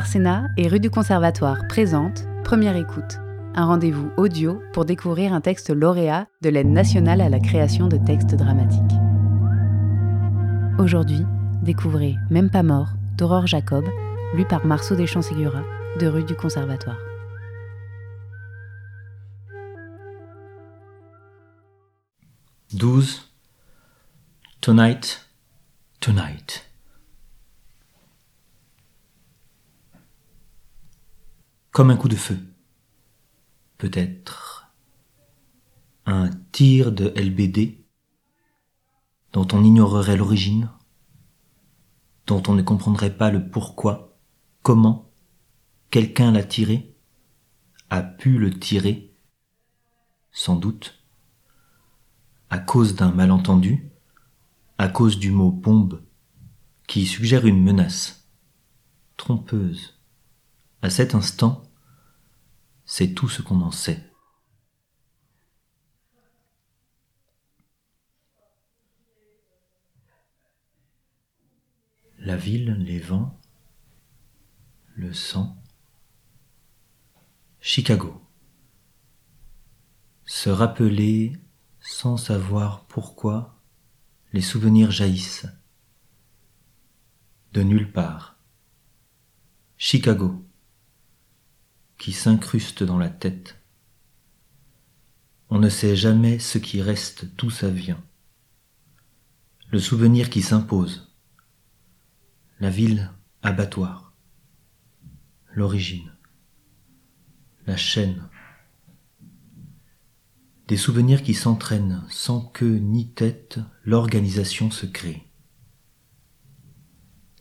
Arsena et rue du Conservatoire présente Première écoute, un rendez-vous audio pour découvrir un texte lauréat de l'aide nationale à la création de textes dramatiques. Aujourd'hui, découvrez Même pas mort d'Aurore Jacob, lu par Marceau Deschamps-Ségura de rue du Conservatoire. Douze. Tonight, tonight. Comme un coup de feu. Peut-être un tir de LBD dont on ignorerait l'origine, dont on ne comprendrait pas le pourquoi, comment quelqu'un l'a tiré, a pu le tirer, sans doute à cause d'un malentendu, à cause du mot bombe, qui suggère une menace, trompeuse. À cet instant, c'est tout ce qu'on en sait. La ville, les vents, le sang, Chicago. Se rappeler sans savoir pourquoi, les souvenirs jaillissent. De nulle part. Chicago, qui s'incruste dans la tête. On ne sait jamais ce qui reste, d'où ça vient. Le souvenir qui s'impose. La ville abattoir. L'origine. La chaîne des souvenirs qui s'entraînent sans queue ni tête, l'organisation se crée.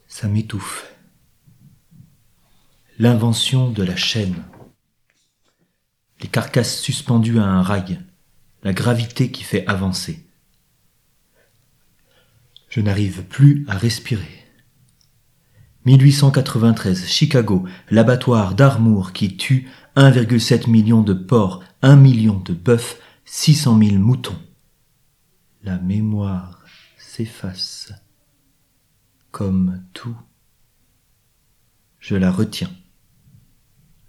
Ça m'étouffe. L'invention de la chaîne. Les carcasses suspendues à un rail, la gravité qui fait avancer. Je n'arrive plus à respirer. 1893, Chicago, l'abattoir d'Armour qui tue 1,7 million de porcs, 1 million de bœufs, six cent mille moutons. La mémoire s'efface comme tout. Je la retiens.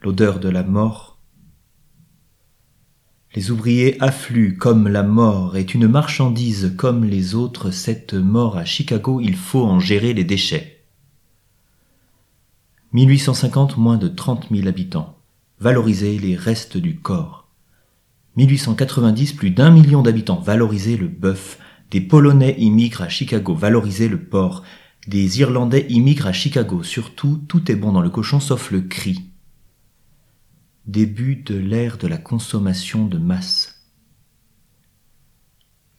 L'odeur de la mort. Les ouvriers affluent comme la mort est une marchandise comme les autres. Cette mort à Chicago, il faut en gérer les déchets. 1850, moins de trente mille habitants. Valoriser les restes du corps. 1890, plus d'un million d'habitants, valoriser le bœuf. Des Polonais immigrent à Chicago, valoriser le porc. Des Irlandais immigrent à Chicago, surtout tout est bon dans le cochon sauf le cri. Début de l'ère de la consommation de masse.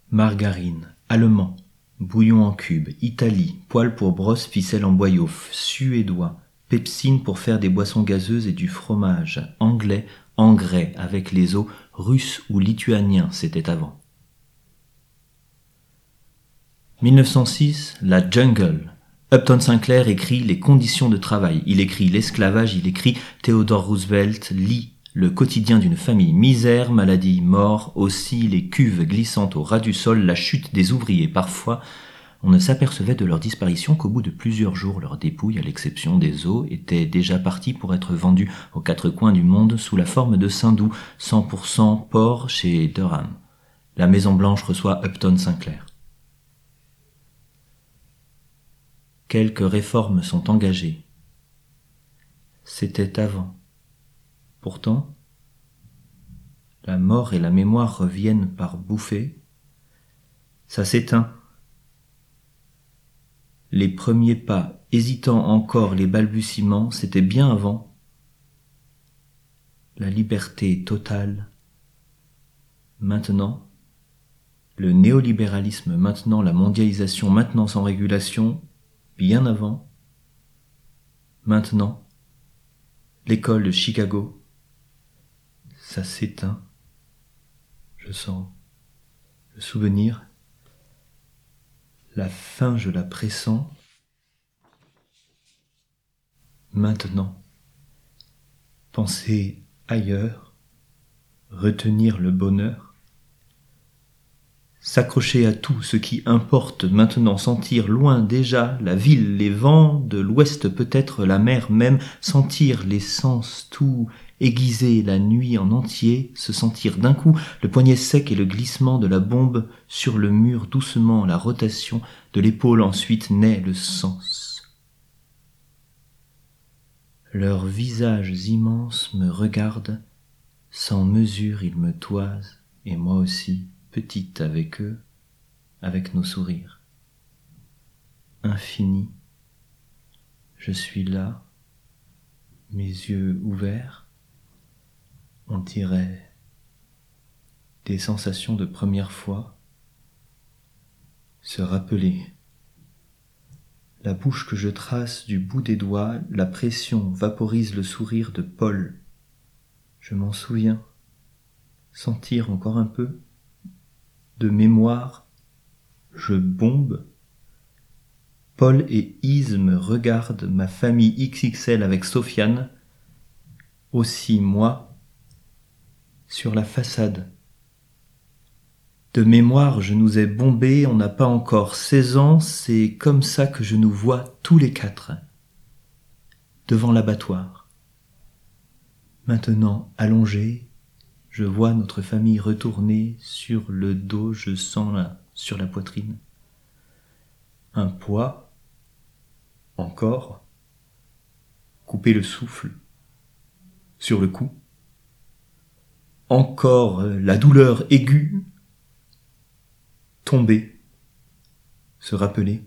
Margarine, allemand, bouillon en cube, Italie, poêle pour brosse, ficelle en boyau, suédois, pepsine pour faire des boissons gazeuses et du fromage, anglais, engrais avec les eaux russe ou lituanien c'était avant. 1906, la jungle. Upton Sinclair écrit Les conditions de travail, il écrit l'esclavage, il écrit Theodore Roosevelt lit le quotidien d'une famille, misère, maladie, mort, aussi les cuves glissantes au ras du sol, la chute des ouvriers, parfois on ne s'apercevait de leur disparition qu'au bout de plusieurs jours. Leurs dépouilles, à l'exception des os, étaient déjà parties pour être vendues aux quatre coins du monde sous la forme de Saint-Doux, 100% porc chez Durham. La Maison Blanche reçoit Upton Sinclair. Quelques réformes sont engagées. C'était avant. Pourtant, la mort et la mémoire reviennent par bouffées. Ça s'éteint les premiers pas, hésitant encore les balbutiements, c'était bien avant. La liberté totale. Maintenant, le néolibéralisme, maintenant la mondialisation, maintenant sans régulation, bien avant. Maintenant, l'école de Chicago, ça s'éteint. Je sens le souvenir la fin, je la pressens. Maintenant, penser ailleurs, retenir le bonheur, s'accrocher à tout ce qui importe maintenant, sentir loin déjà la ville, les vents, de l'ouest peut-être la mer même, sentir les sens tout aiguiser la nuit en entier, se sentir d'un coup le poignet sec et le glissement de la bombe sur le mur doucement, la rotation de l'épaule ensuite naît le sens. Leurs visages immenses me regardent, sans mesure ils me toisent, et moi aussi petite avec eux, avec nos sourires. Infini, je suis là, mes yeux ouverts, on dirait des sensations de première fois, se rappeler. La bouche que je trace du bout des doigts, la pression vaporise le sourire de Paul. Je m'en souviens. Sentir encore un peu de mémoire, je bombe. Paul et Ise me regardent, ma famille XXL avec Sofiane, aussi moi, sur la façade. De mémoire, je nous ai bombé, on n'a pas encore seize ans, c'est comme ça que je nous vois tous les quatre, devant l'abattoir. Maintenant allongés, je vois notre famille retourner sur le dos, je sens là, sur la poitrine. Un poids, encore, couper le souffle, sur le cou. Encore euh, la douleur aiguë, tomber, se rappeler.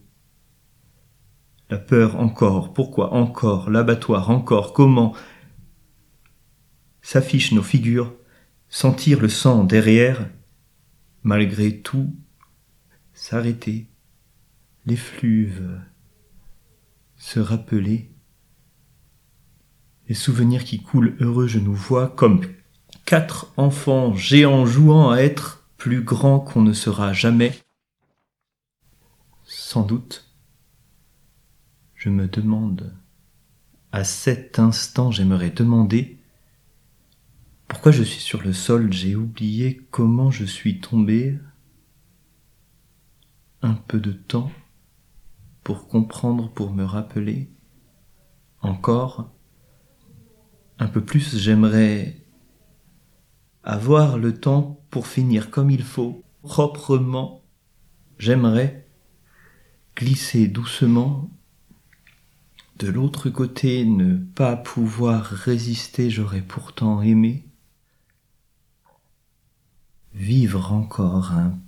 La peur encore, pourquoi encore, l'abattoir encore, comment s'affichent nos figures sentir le sang derrière, malgré tout, s'arrêter, l'effluve, se rappeler, les souvenirs qui coulent heureux, je nous vois comme quatre enfants géants jouant à être plus grands qu'on ne sera jamais. Sans doute, je me demande, à cet instant j'aimerais demander pourquoi je suis sur le sol? J'ai oublié comment je suis tombé. Un peu de temps pour comprendre, pour me rappeler. Encore un peu plus, j'aimerais avoir le temps pour finir comme il faut, proprement. J'aimerais glisser doucement de l'autre côté, ne pas pouvoir résister, j'aurais pourtant aimé vivre encore un